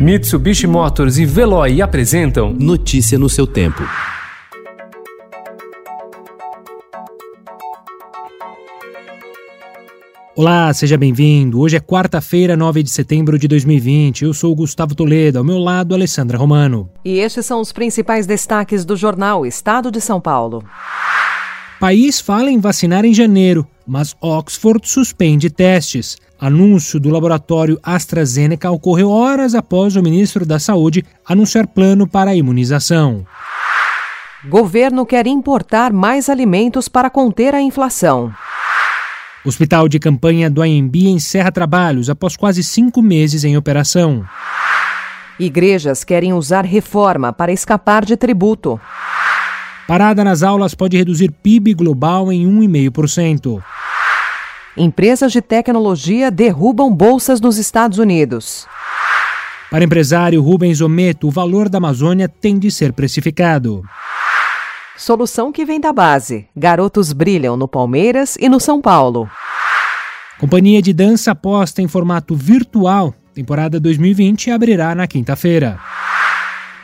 Mitsubishi Motors e Veloy apresentam Notícia no seu tempo. Olá, seja bem-vindo. Hoje é quarta-feira, 9 de setembro de 2020. Eu sou Gustavo Toledo, ao meu lado, Alessandra Romano. E estes são os principais destaques do jornal Estado de São Paulo. País fala em vacinar em janeiro, mas Oxford suspende testes. Anúncio do laboratório AstraZeneca ocorreu horas após o ministro da Saúde anunciar plano para a imunização. Governo quer importar mais alimentos para conter a inflação. Hospital de campanha do AMB encerra trabalhos após quase cinco meses em operação. Igrejas querem usar reforma para escapar de tributo. Parada nas aulas pode reduzir PIB global em 1,5%. Empresas de tecnologia derrubam bolsas nos Estados Unidos. Para empresário Rubens Ometo, o valor da Amazônia tem de ser precificado. Solução que vem da base. Garotos brilham no Palmeiras e no São Paulo. Companhia de dança aposta em formato virtual. Temporada 2020 abrirá na quinta-feira